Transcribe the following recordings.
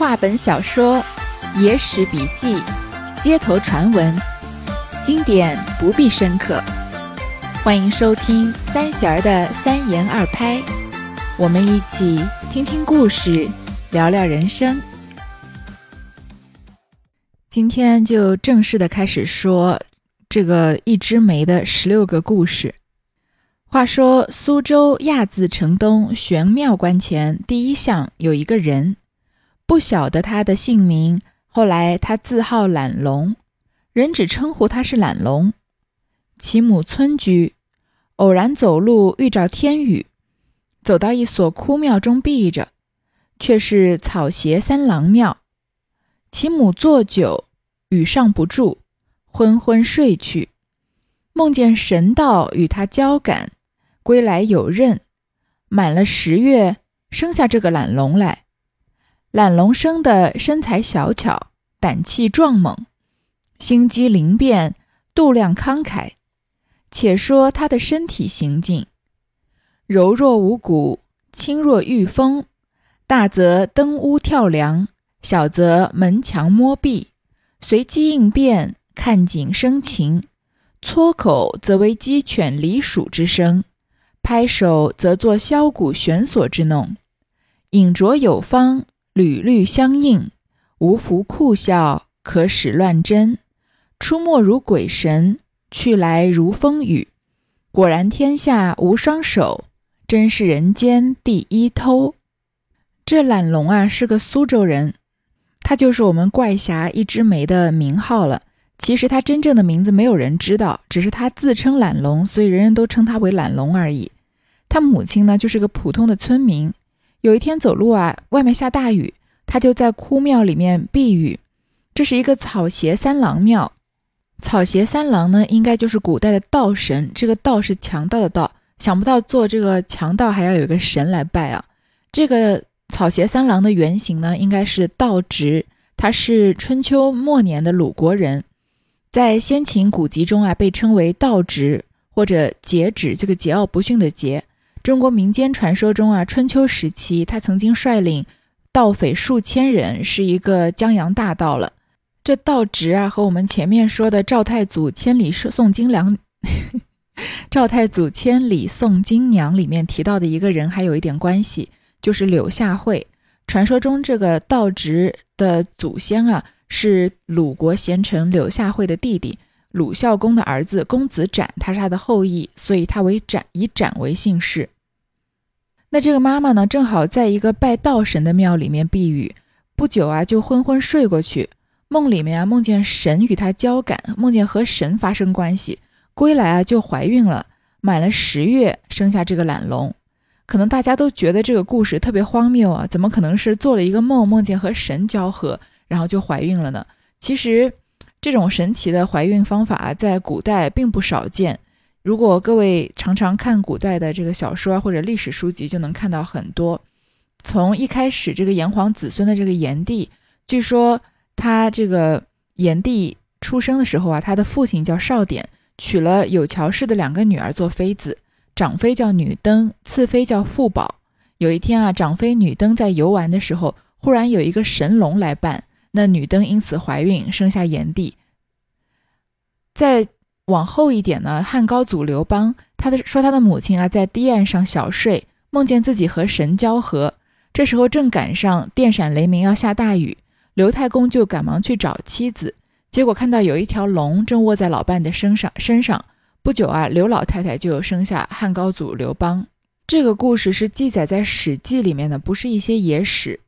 话本小说、野史笔记、街头传闻，经典不必深刻。欢迎收听三弦儿的三言二拍，我们一起听听故事，聊聊人生。今天就正式的开始说这个一枝梅的十六个故事。话说苏州亚字城东玄妙观前第一巷有一个人。不晓得他的姓名，后来他自号懒龙，人只称呼他是懒龙。其母村居，偶然走路遇着天雨，走到一所枯庙中避着，却是草鞋三郎庙。其母坐久，雨上不住，昏昏睡去，梦见神道与他交感，归来有任，满了十月，生下这个懒龙来。懒龙生的身材小巧，胆气壮猛，心机灵便，度量慷慨。且说他的身体行径，柔若无骨，轻若御风，大则登屋跳梁，小则门墙摸壁，随机应变，看景生情。撮口则为鸡犬离鼠之声，拍手则作箫鼓弦索之弄，饮酌有方。屡屡相应，无福酷笑，可使乱真。出没如鬼神，去来如风雨。果然天下无双手，真是人间第一偷。这懒龙啊，是个苏州人，他就是我们怪侠一枝梅的名号了。其实他真正的名字没有人知道，只是他自称懒龙，所以人人都称他为懒龙而已。他母亲呢，就是个普通的村民。有一天走路啊，外面下大雨，他就在枯庙里面避雨。这是一个草鞋三郎庙，草鞋三郎呢，应该就是古代的道神。这个道是强盗的盗，想不到做这个强盗还要有个神来拜啊。这个草鞋三郎的原型呢，应该是道直，他是春秋末年的鲁国人，在先秦古籍中啊，被称为道直或者桀止，这个桀骜不驯的桀。中国民间传说中啊，春秋时期他曾经率领盗匪数千人，是一个江洋大盗了。这道直啊，和我们前面说的赵太祖千里送金娘，赵太祖千里送金娘里面提到的一个人还有一点关系，就是柳下惠。传说中这个道直的祖先啊，是鲁国贤臣柳下惠的弟弟。鲁孝公的儿子公子展，他是他的后裔，所以他为展，以展为姓氏。那这个妈妈呢，正好在一个拜道神的庙里面避雨，不久啊，就昏昏睡过去。梦里面啊，梦见神与她交感，梦见和神发生关系，归来啊，就怀孕了，满了十月，生下这个懒龙。可能大家都觉得这个故事特别荒谬啊，怎么可能是做了一个梦，梦见和神交合，然后就怀孕了呢？其实。这种神奇的怀孕方法在古代并不少见。如果各位常常看古代的这个小说或者历史书籍，就能看到很多。从一开始，这个炎黄子孙的这个炎帝，据说他这个炎帝出生的时候啊，他的父亲叫少典，娶了有乔氏的两个女儿做妃子，长妃叫女登，次妃叫傅宝。有一天啊，长妃女登在游玩的时候，忽然有一个神龙来伴。那女登因此怀孕，生下炎帝。再往后一点呢，汉高祖刘邦，他的说他的母亲啊，在堤岸上小睡，梦见自己和神交合。这时候正赶上电闪雷鸣，要下大雨，刘太公就赶忙去找妻子，结果看到有一条龙正卧在老伴的身上。身上不久啊，刘老太太就生下汉高祖刘邦。这个故事是记载在《史记》里面的，不是一些野史。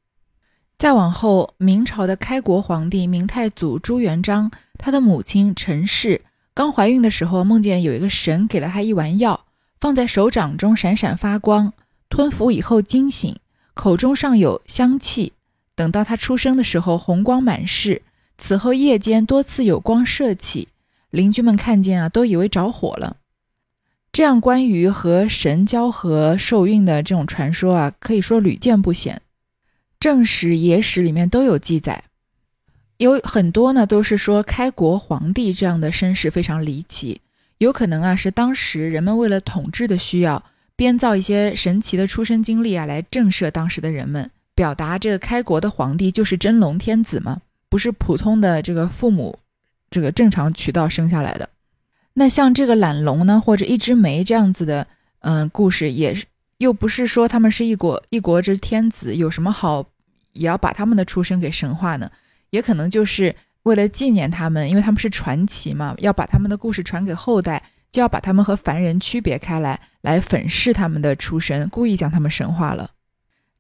再往后，明朝的开国皇帝明太祖朱元璋，他的母亲陈氏刚怀孕的时候，梦见有一个神给了她一丸药，放在手掌中闪闪发光，吞服以后惊醒，口中尚有香气。等到她出生的时候，红光满室。此后夜间多次有光射起，邻居们看见啊，都以为着火了。这样关于和神交合受孕的这种传说啊，可以说屡见不鲜。正史、野史里面都有记载，有很多呢，都是说开国皇帝这样的身世非常离奇，有可能啊是当时人们为了统治的需要，编造一些神奇的出生经历啊来震慑当时的人们，表达这个开国的皇帝就是真龙天子嘛，不是普通的这个父母这个正常渠道生下来的。那像这个懒龙呢，或者一枝梅这样子的，嗯，故事也是，又不是说他们是一国一国之天子，有什么好也要把他们的出身给神化呢？也可能就是为了纪念他们，因为他们是传奇嘛，要把他们的故事传给后代，就要把他们和凡人区别开来，来粉饰他们的出身，故意将他们神化了。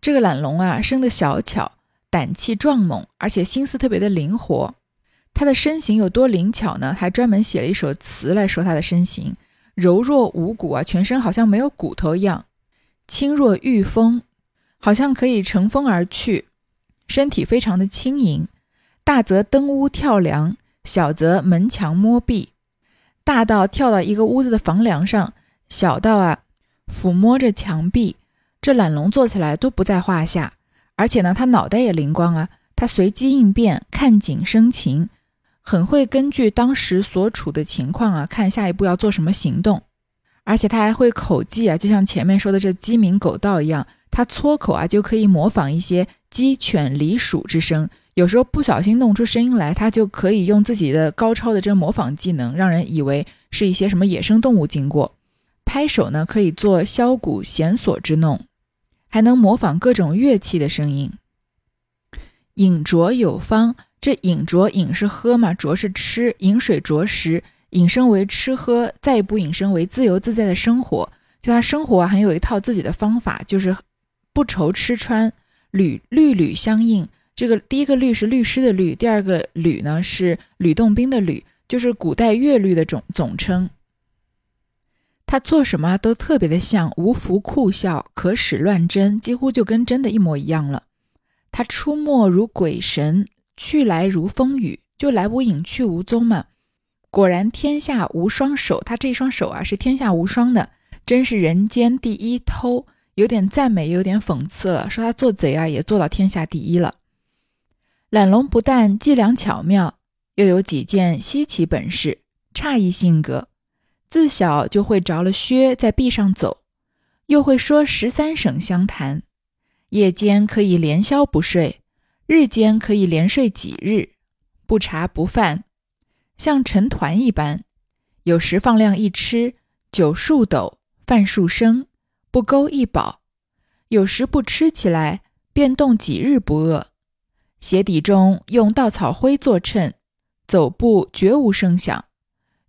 这个懒龙啊，生的小巧，胆气壮猛，而且心思特别的灵活。他的身形有多灵巧呢？还专门写了一首词来说他的身形柔弱无骨啊，全身好像没有骨头一样，轻若御风，好像可以乘风而去，身体非常的轻盈。大则登屋跳梁，小则门墙摸壁。大到跳到一个屋子的房梁上，小到啊抚摸着墙壁，这懒龙做起来都不在话下。而且呢，他脑袋也灵光啊，他随机应变，看景生情。很会根据当时所处的情况啊，看下一步要做什么行动，而且他还会口技啊，就像前面说的这鸡鸣狗盗一样，他撮口啊就可以模仿一些鸡犬狸鼠之声，有时候不小心弄出声音来，他就可以用自己的高超的这模仿技能，让人以为是一些什么野生动物经过。拍手呢可以做箫鼓弦索之弄，还能模仿各种乐器的声音。饮酌有方。这饮酌饮是喝嘛，酌是吃，饮水酌食，引申为吃喝，再一步引申为自由自在的生活。就他生活啊，很有一套自己的方法，就是不愁吃穿，屡律吕相应。这个第一个律是律师的律，第二个吕呢是吕洞宾的吕，就是古代乐律的总总称。他做什么都特别的像，无福酷笑，可使乱真，几乎就跟真的一模一样了。他出没如鬼神。去来如风雨，就来无影去无踪嘛。果然天下无双手，他这双手啊是天下无双的，真是人间第一偷。有点赞美，有点讽刺了，说他做贼啊也做到天下第一了。懒龙不但伎俩巧妙，又有几件稀奇本事，诧异性格。自小就会着了靴在壁上走，又会说十三省相谈，夜间可以连宵不睡。日间可以连睡几日，不茶不饭，像成团一般。有时放量一吃，酒数斗，饭数升，不勾一饱；有时不吃起来，便动几日不饿。鞋底中用稻草灰作衬，走步绝无声响。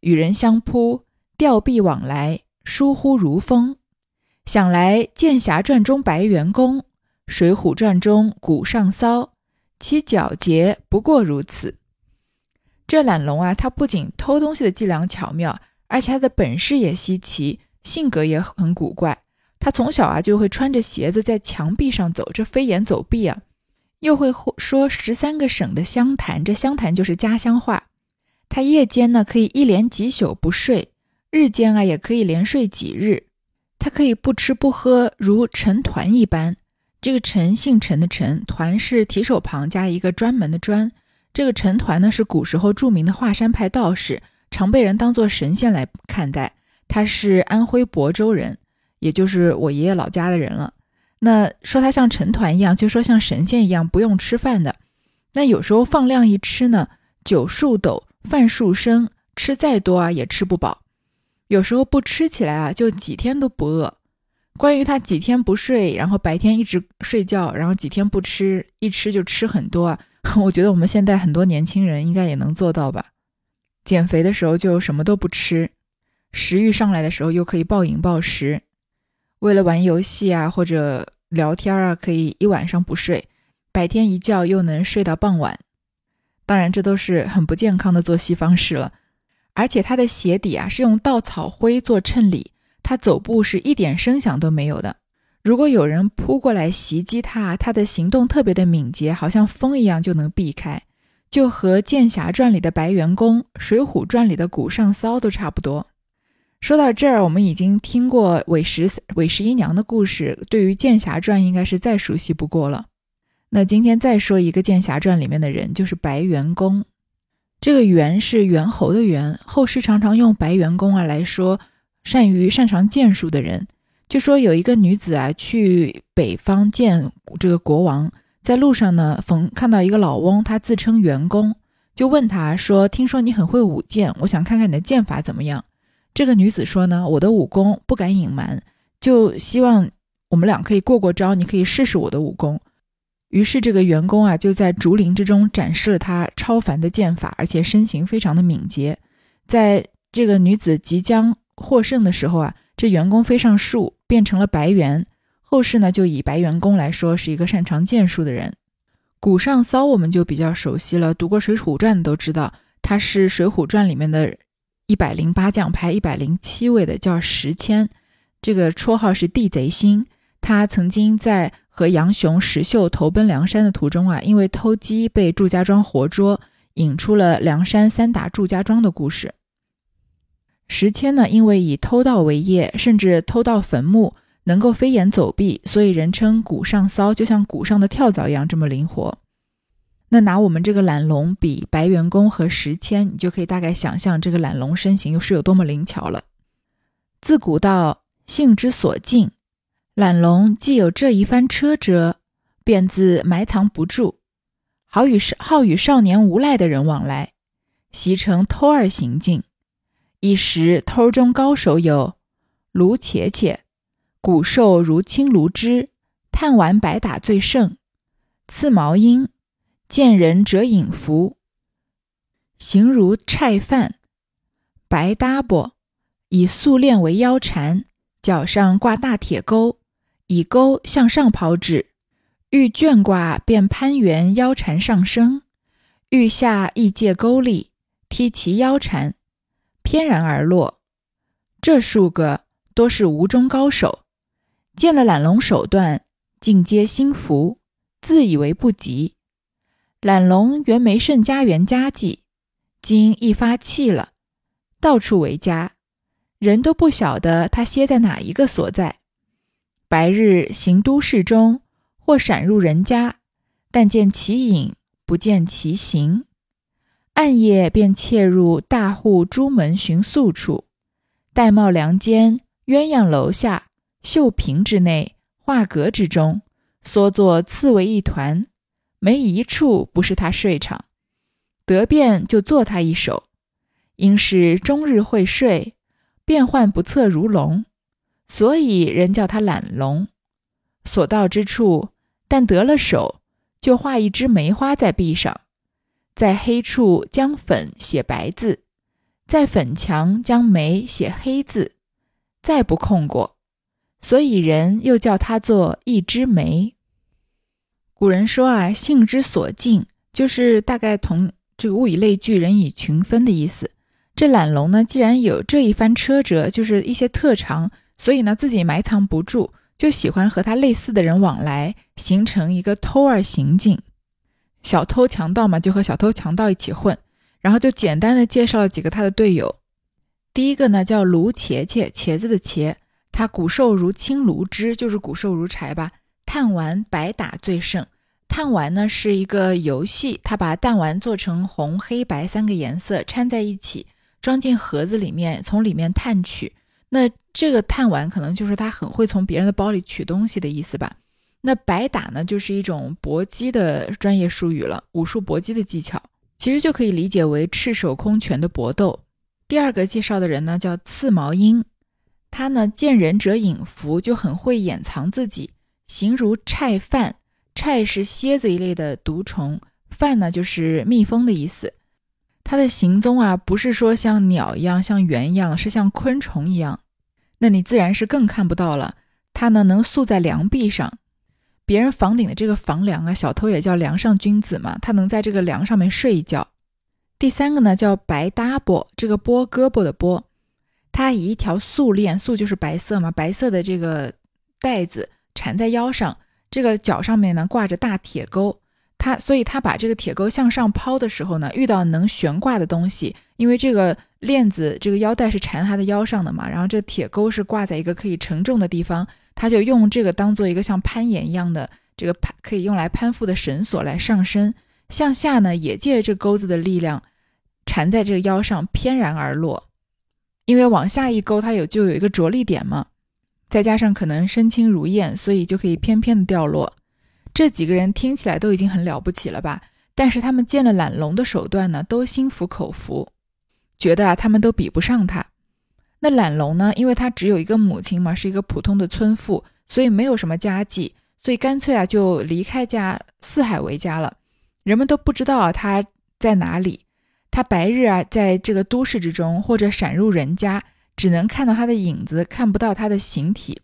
与人相扑，吊臂往来，疏忽如风。想来《剑侠传》中白猿公，《水浒传》中古上骚。其皎洁不过如此。这懒龙啊，他不仅偷东西的伎俩巧妙，而且他的本事也稀奇，性格也很古怪。他从小啊就会穿着鞋子在墙壁上走，这飞檐走壁啊，又会说十三个省的湘潭，这湘潭就是家乡话。他夜间呢可以一连几宿不睡，日间啊也可以连睡几日。他可以不吃不喝，如成团一般。这个陈姓陈的陈团是提手旁加一个专门的专。这个陈团呢是古时候著名的华山派道士，常被人当作神仙来看待。他是安徽亳州人，也就是我爷爷老家的人了。那说他像陈团一样，就说像神仙一样不用吃饭的。那有时候放量一吃呢，酒数斗，饭数升，吃再多啊也吃不饱。有时候不吃起来啊，就几天都不饿。关于他几天不睡，然后白天一直睡觉，然后几天不吃，一吃就吃很多啊！我觉得我们现在很多年轻人应该也能做到吧？减肥的时候就什么都不吃，食欲上来的时候又可以暴饮暴食，为了玩游戏啊或者聊天啊，可以一晚上不睡，白天一觉又能睡到傍晚。当然，这都是很不健康的作息方式了。而且他的鞋底啊是用稻草灰做衬里。他走步是一点声响都没有的。如果有人扑过来袭击他，他的行动特别的敏捷，好像风一样就能避开，就和《剑侠传》里的白猿公、《水浒传》里的古上骚都差不多。说到这儿，我们已经听过韦十韦十一娘的故事，对于《剑侠传》应该是再熟悉不过了。那今天再说一个《剑侠传》里面的人，就是白猿公。这个猿是猿猴的猿，后世常常用白猿公啊来说。善于擅长剑术的人，就说有一个女子啊，去北方见这个国王，在路上呢，逢看到一个老翁，他自称员工，就问他说：“听说你很会舞剑，我想看看你的剑法怎么样。”这个女子说呢：“我的武功不敢隐瞒，就希望我们俩可以过过招，你可以试试我的武功。”于是这个员工啊，就在竹林之中展示了他超凡的剑法，而且身形非常的敏捷。在这个女子即将获胜的时候啊，这员工飞上树。变成了白猿，后世呢就以白猿公来说是一个擅长剑术的人。古上骚我们就比较熟悉了，读过《水浒传》的都知道，他是《水浒传》里面的一百零八将，排一百零七位的，叫石谦，这个绰号是地贼星。他曾经在和杨雄、石秀投奔梁山的途中啊，因为偷鸡被祝家庄活捉，引出了梁山三打祝家庄的故事。石谦呢，因为以偷盗为业，甚至偷盗坟墓，能够飞檐走壁，所以人称古上骚，就像古上的跳蚤一样这么灵活。那拿我们这个懒龙比白猿公和石谦，你就可以大概想象这个懒龙身形又是有多么灵巧了。自古道性之所近，懒龙既有这一番车辙，便自埋藏不住，好与好与少年无赖的人往来，习成偷二行径。一时偷中高手有卢且且，骨瘦如青卢枝，探丸白打最胜；刺毛鹰，见人者引伏，形如菜饭；白搭波，以素链为腰缠，脚上挂大铁钩，以钩向上抛掷，欲卷挂便攀援腰缠上升，欲下亦借钩力踢其腰缠。翩然而落，这数个多是吴中高手，见了懒龙手段，尽皆心服，自以为不及。懒龙原没甚家园家计，今一发气了，到处为家，人都不晓得他歇在哪一个所在。白日行都市中，或闪入人家，但见其影，不见其形。暗夜便窃入大户朱门寻宿处，玳瑁梁间、鸳鸯楼下、绣屏之内、画阁之中，缩作刺猬一团，没一处不是他睡场。得便就做他一手，因是终日会睡，变幻不测如龙，所以人叫他懒龙。所到之处，但得了手，就画一枝梅花在壁上。在黑处将粉写白字，在粉墙将梅写黑字，再不空过，所以人又叫它做一枝梅。古人说啊，性之所近，就是大概同这个物以类聚，人以群分的意思。这懒龙呢，既然有这一番车辙，就是一些特长，所以呢自己埋藏不住，就喜欢和他类似的人往来，形成一个偷儿行径。小偷强盗嘛，就和小偷强盗一起混，然后就简单的介绍了几个他的队友。第一个呢叫卢茄茄，茄子的茄，他骨瘦如青卢枝，就是骨瘦如柴吧。炭丸白打最胜。炭丸呢是一个游戏，他把弹丸做成红、黑白三个颜色掺在一起，装进盒子里面，从里面探取。那这个炭丸可能就是他很会从别人的包里取东西的意思吧。那白打呢，就是一种搏击的专业术语了，武术搏击的技巧，其实就可以理解为赤手空拳的搏斗。第二个介绍的人呢，叫刺毛鹰，他呢见人者引伏，就很会掩藏自己，形如菜饭。菜是蝎子一类的毒虫，饭呢就是蜜蜂的意思。它的行踪啊，不是说像鸟一样，像猿一样，是像昆虫一样。那你自然是更看不到了。它呢能宿在梁壁上。别人房顶的这个房梁啊，小偷也叫梁上君子嘛，他能在这个梁上面睡一觉。第三个呢叫白搭波，这个波胳膊的波，他以一条素链，素就是白色嘛，白色的这个带子缠在腰上，这个脚上面呢挂着大铁钩，他所以他把这个铁钩向上抛的时候呢，遇到能悬挂的东西，因为这个链子这个腰带是缠他的腰上的嘛，然后这铁钩是挂在一个可以承重的地方。他就用这个当做一个像攀岩一样的这个攀可以用来攀附的绳索来上升，向下呢也借着这钩子的力量缠在这个腰上翩然而落，因为往下一勾它有就有一个着力点嘛。再加上可能身轻如燕，所以就可以翩翩的掉落。这几个人听起来都已经很了不起了吧？但是他们见了懒龙的手段呢，都心服口服，觉得啊他们都比不上他。那懒龙呢，因为他只有一个母亲嘛，是一个普通的村妇，所以没有什么家计，所以干脆啊就离开家四海为家了。人们都不知道他在哪里。他白日啊在这个都市之中，或者闪入人家，只能看到他的影子，看不到他的形体。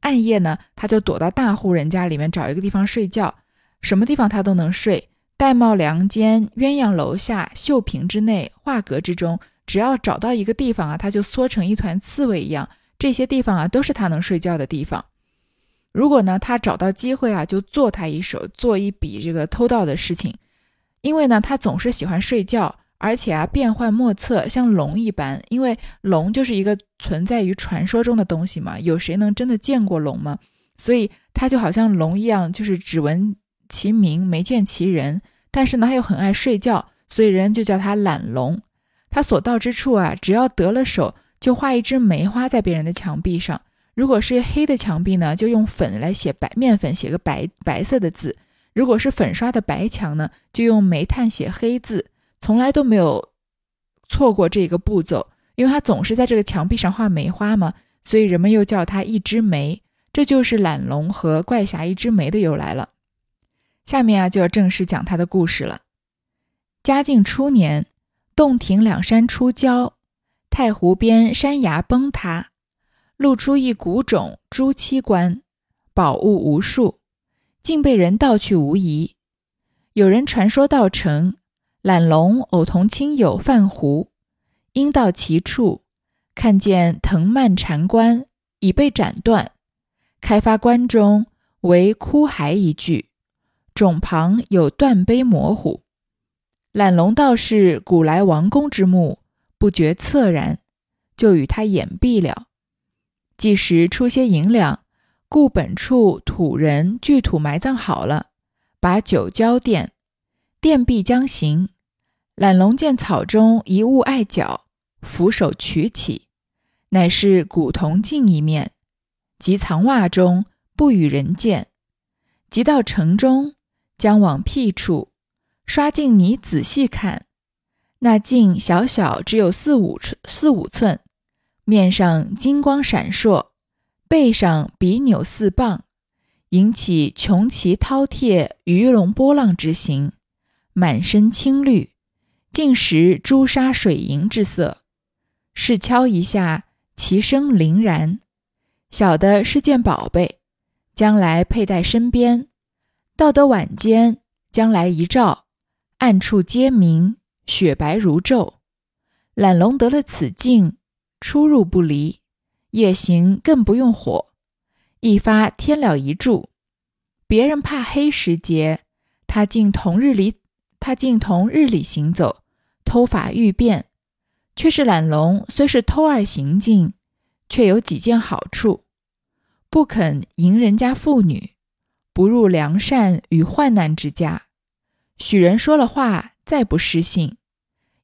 暗夜呢，他就躲到大户人家里面找一个地方睡觉，什么地方他都能睡。玳瑁梁间、鸳鸯楼下、绣屏之内、画阁之中，只要找到一个地方啊，他就缩成一团刺猬一样。这些地方啊，都是他能睡觉的地方。如果呢，他找到机会啊，就做他一手，做一笔这个偷盗的事情。因为呢，他总是喜欢睡觉。而且啊，变幻莫测，像龙一般。因为龙就是一个存在于传说中的东西嘛，有谁能真的见过龙吗？所以他就好像龙一样，就是只闻其名，没见其人。但是呢，他又很爱睡觉，所以人就叫他懒龙。他所到之处啊，只要得了手，就画一只梅花在别人的墙壁上。如果是黑的墙壁呢，就用粉来写白面粉，写个白白色的字；如果是粉刷的白墙呢，就用煤炭写黑字。从来都没有错过这个步骤，因为他总是在这个墙壁上画梅花嘛，所以人们又叫他一枝梅，这就是懒龙和怪侠一枝梅的由来了。下面啊就要正式讲他的故事了。嘉靖初年，洞庭两山出礁，太湖边山崖崩塌，露出一古冢朱漆棺，宝物无数，竟被人盗去无疑。有人传说到城。懒龙偶同亲友泛湖，因到其处，看见藤蔓缠棺已被斩断，开发棺中为枯骸一具，冢旁有断碑模糊。懒龙道是古来王公之墓，不觉恻然，就与他掩蔽了。即时出些银两，故本处土人聚土埋葬好了，把酒浇奠。殿壁将行，懒龙见草中一物碍脚，俯手取起，乃是古铜镜一面，即藏袜中，不与人见。即到城中，将往僻处刷镜泥，仔细看，那镜小小，只有四五寸，四五寸，面上金光闪烁，背上比扭似棒，引起穷奇饕餮、鱼龙波浪之形。满身青绿，尽识朱砂水银之色。试敲一下，其声凛然，晓得是件宝贝，将来佩戴身边。到得晚间，将来一照，暗处皆明，雪白如昼。懒龙得了此境，出入不离，夜行更不用火，一发天了一柱。别人怕黑时节，他竟同日里。他竟同日里行走，偷法欲变，却是懒龙虽是偷而行径，却有几件好处：不肯迎人家妇女，不入良善与患难之家，许人说了话再不失信，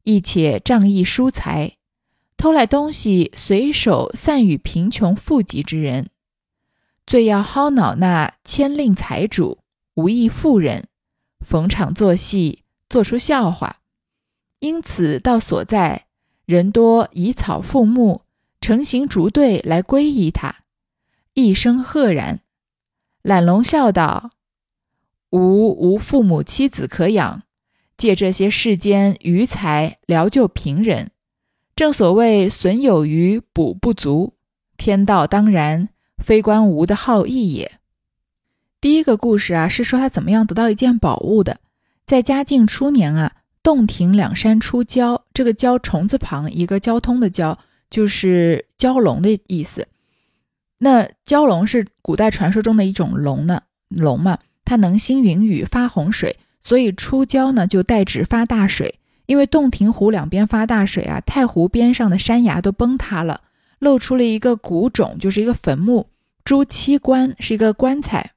亦且仗义疏财，偷来东西随手散与贫穷富集之人，最要薅恼那牵令财主、无义妇人，逢场作戏。做出笑话，因此到所在，人多以草覆木，成行逐队来皈依他，一声赫然。懒龙笑道：“吾无父母妻子可养，借这些世间余财疗救贫人，正所谓损有余补不足，天道当然，非关吾的好意也。”第一个故事啊，是说他怎么样得到一件宝物的。在嘉靖初年啊，洞庭两山出蛟，这个蛟虫字旁一个交通的交，就是蛟龙的意思。那蛟龙是古代传说中的一种龙呢，龙嘛，它能兴云雨发洪水，所以出郊呢就代指发大水。因为洞庭湖两边发大水啊，太湖边上的山崖都崩塌了，露出了一个古冢，就是一个坟墓。朱漆棺是一个棺材，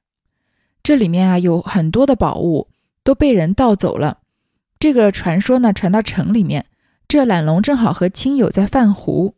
这里面啊有很多的宝物。都被人盗走了。这个传说呢，传到城里面。这懒龙正好和亲友在泛湖，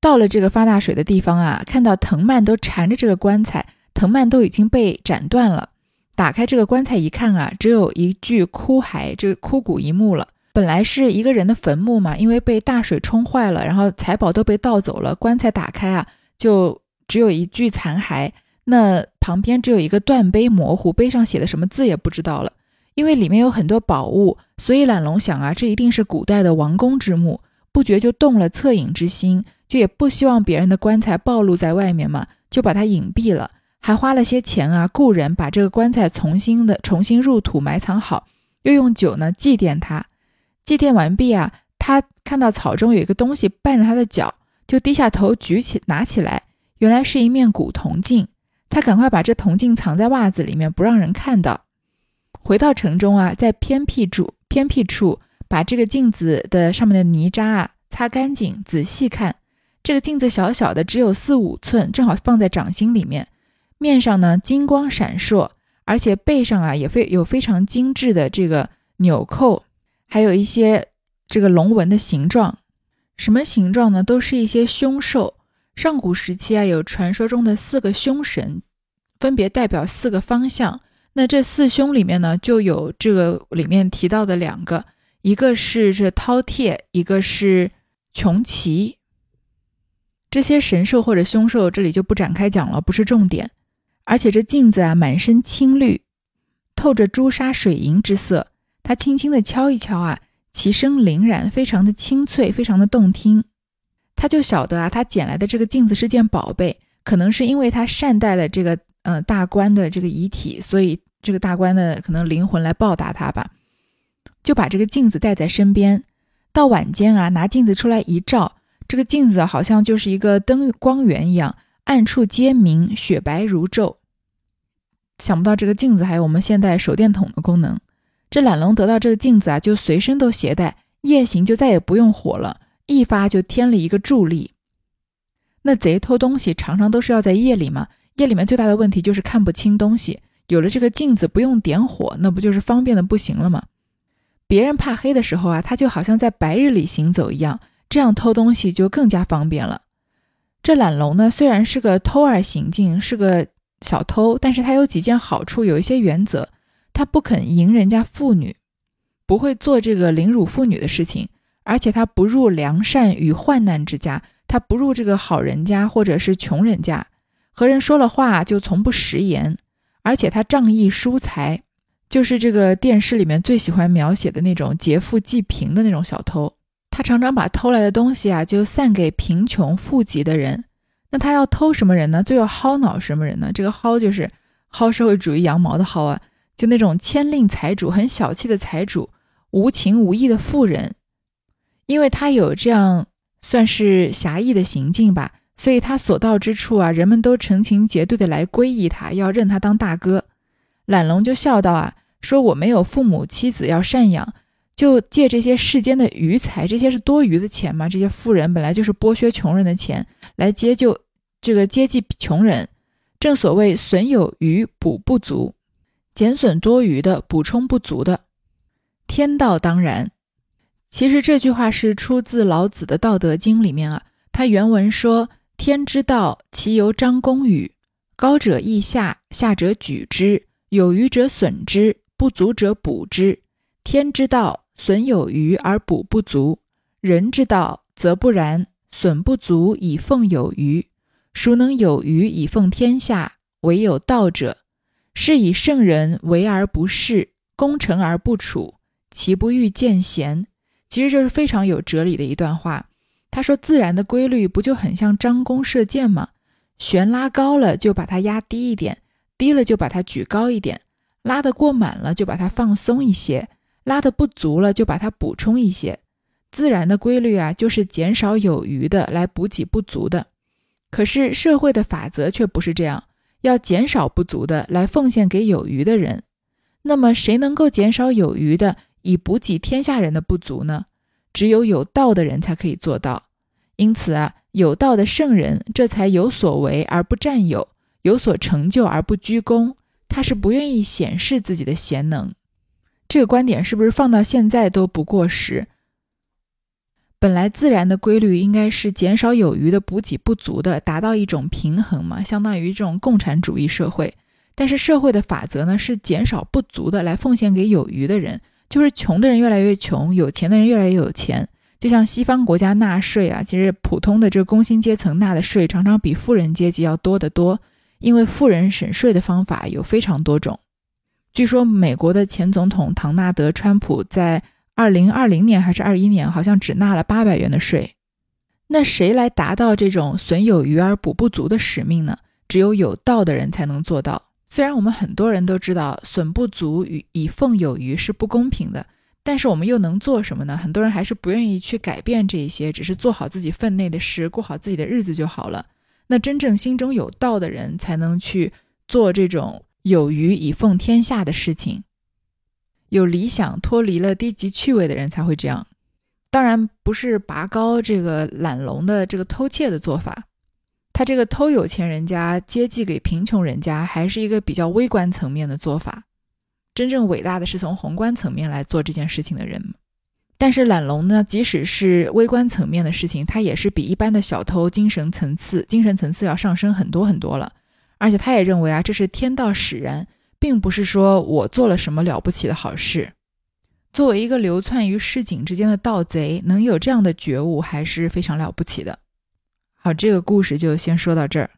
到了这个发大水的地方啊，看到藤蔓都缠着这个棺材，藤蔓都已经被斩断了。打开这个棺材一看啊，只有一具枯骸，这枯骨一墓了。本来是一个人的坟墓嘛，因为被大水冲坏了，然后财宝都被盗走了。棺材打开啊，就只有一具残骸。那旁边只有一个断碑模糊，碑上写的什么字也不知道了。因为里面有很多宝物，所以懒龙想啊，这一定是古代的王公之墓，不觉就动了恻隐之心，就也不希望别人的棺材暴露在外面嘛，就把它隐蔽了，还花了些钱啊，雇人把这个棺材重新的重新入土埋藏好，又用酒呢祭奠他。祭奠完毕啊，他看到草中有一个东西绊着他的脚，就低下头举起拿起来，原来是一面古铜镜。他赶快把这铜镜藏在袜子里面，不让人看到。回到城中啊，在偏僻处偏僻处把这个镜子的上面的泥渣啊擦干净，仔细看。这个镜子小小的，只有四五寸，正好放在掌心里面。面上呢金光闪烁，而且背上啊也非有非常精致的这个纽扣。还有一些这个龙纹的形状，什么形状呢？都是一些凶兽。上古时期啊，有传说中的四个凶神，分别代表四个方向。那这四凶里面呢，就有这个里面提到的两个，一个是这饕餮，一个是穷奇。这些神兽或者凶兽，这里就不展开讲了，不是重点。而且这镜子啊，满身青绿，透着朱砂水银之色。他轻轻地敲一敲啊，其声凛然，非常的清脆，非常的动听。他就晓得啊，他捡来的这个镜子是件宝贝，可能是因为他善待了这个呃大官的这个遗体，所以这个大官的可能灵魂来报答他吧，就把这个镜子带在身边。到晚间啊，拿镜子出来一照，这个镜子好像就是一个灯光源一样，暗处皆明，雪白如昼。想不到这个镜子还有我们现代手电筒的功能。这懒龙得到这个镜子啊，就随身都携带，夜行就再也不用火了，一发就添了一个助力。那贼偷东西常常都是要在夜里嘛，夜里面最大的问题就是看不清东西，有了这个镜子不用点火，那不就是方便的不行了吗？别人怕黑的时候啊，他就好像在白日里行走一样，这样偷东西就更加方便了。这懒龙呢，虽然是个偷儿行径，是个小偷，但是他有几件好处，有一些原则。他不肯迎人家妇女，不会做这个凌辱妇女的事情，而且他不入良善与患难之家，他不入这个好人家或者是穷人家，和人说了话就从不食言，而且他仗义疏财，就是这个电视里面最喜欢描写的那种劫富济贫的那种小偷。他常常把偷来的东西啊就散给贫穷富集的人。那他要偷什么人呢？最要薅脑什么人呢？这个薅就是薅社会主义羊毛的薅啊。就那种牵令财主、很小气的财主、无情无义的富人，因为他有这样算是侠义的行径吧，所以他所到之处啊，人们都成群结队的来皈依他，要认他当大哥。懒龙就笑道啊，说我没有父母妻子要赡养，就借这些世间的余财，这些是多余的钱嘛，这些富人本来就是剥削穷人的钱，来接救这个接济穷人。正所谓损有余，补不足。减损多余的，补充不足的，天道当然。其实这句话是出自老子的《道德经》里面啊。他原文说：“天之道，其由张公与：高者益下，下者举之；有余者损之，不足者补之。天之道，损有余而补不足；人之道，则不然，损不足以奉有余。孰能有余以奉天下？唯有道者。”是以圣人为而不恃，功成而不处，其不欲见贤。其实这是非常有哲理的一段话。他说：“自然的规律不就很像张弓射箭吗？弦拉高了就把它压低一点，低了就把它举高一点，拉得过满了就把它放松一些，拉得不足了就把它补充一些。自然的规律啊，就是减少有余的来补给不足的。可是社会的法则却不是这样。”要减少不足的来奉献给有余的人，那么谁能够减少有余的以补给天下人的不足呢？只有有道的人才可以做到。因此啊，有道的圣人这才有所为而不占有，有所成就而不居功。他是不愿意显示自己的贤能。这个观点是不是放到现在都不过时？本来自然的规律应该是减少有余的，补给不足的，达到一种平衡嘛，相当于这种共产主义社会。但是社会的法则呢，是减少不足的，来奉献给有余的人，就是穷的人越来越穷，有钱的人越来越有钱。就像西方国家纳税啊，其实普通的这个工薪阶层纳的税常常比富人阶级要多得多，因为富人省税的方法有非常多种。据说美国的前总统唐纳德·川普在二零二零年还是二一年，好像只纳了八百元的税。那谁来达到这种损有余而补不足的使命呢？只有有道的人才能做到。虽然我们很多人都知道损不足与以奉有余是不公平的，但是我们又能做什么呢？很多人还是不愿意去改变这些，只是做好自己分内的事，过好自己的日子就好了。那真正心中有道的人，才能去做这种有余以奉天下的事情。有理想、脱离了低级趣味的人才会这样。当然，不是拔高这个懒龙的这个偷窃的做法。他这个偷有钱人家接济给贫穷人家，还是一个比较微观层面的做法。真正伟大的是从宏观层面来做这件事情的人。但是懒龙呢，即使是微观层面的事情，他也是比一般的小偷精神层次、精神层次要上升很多很多了。而且他也认为啊，这是天道使然，并不是说我做了什么了不起的好事。作为一个流窜于市井之间的盗贼，能有这样的觉悟，还是非常了不起的。好，这个故事就先说到这儿。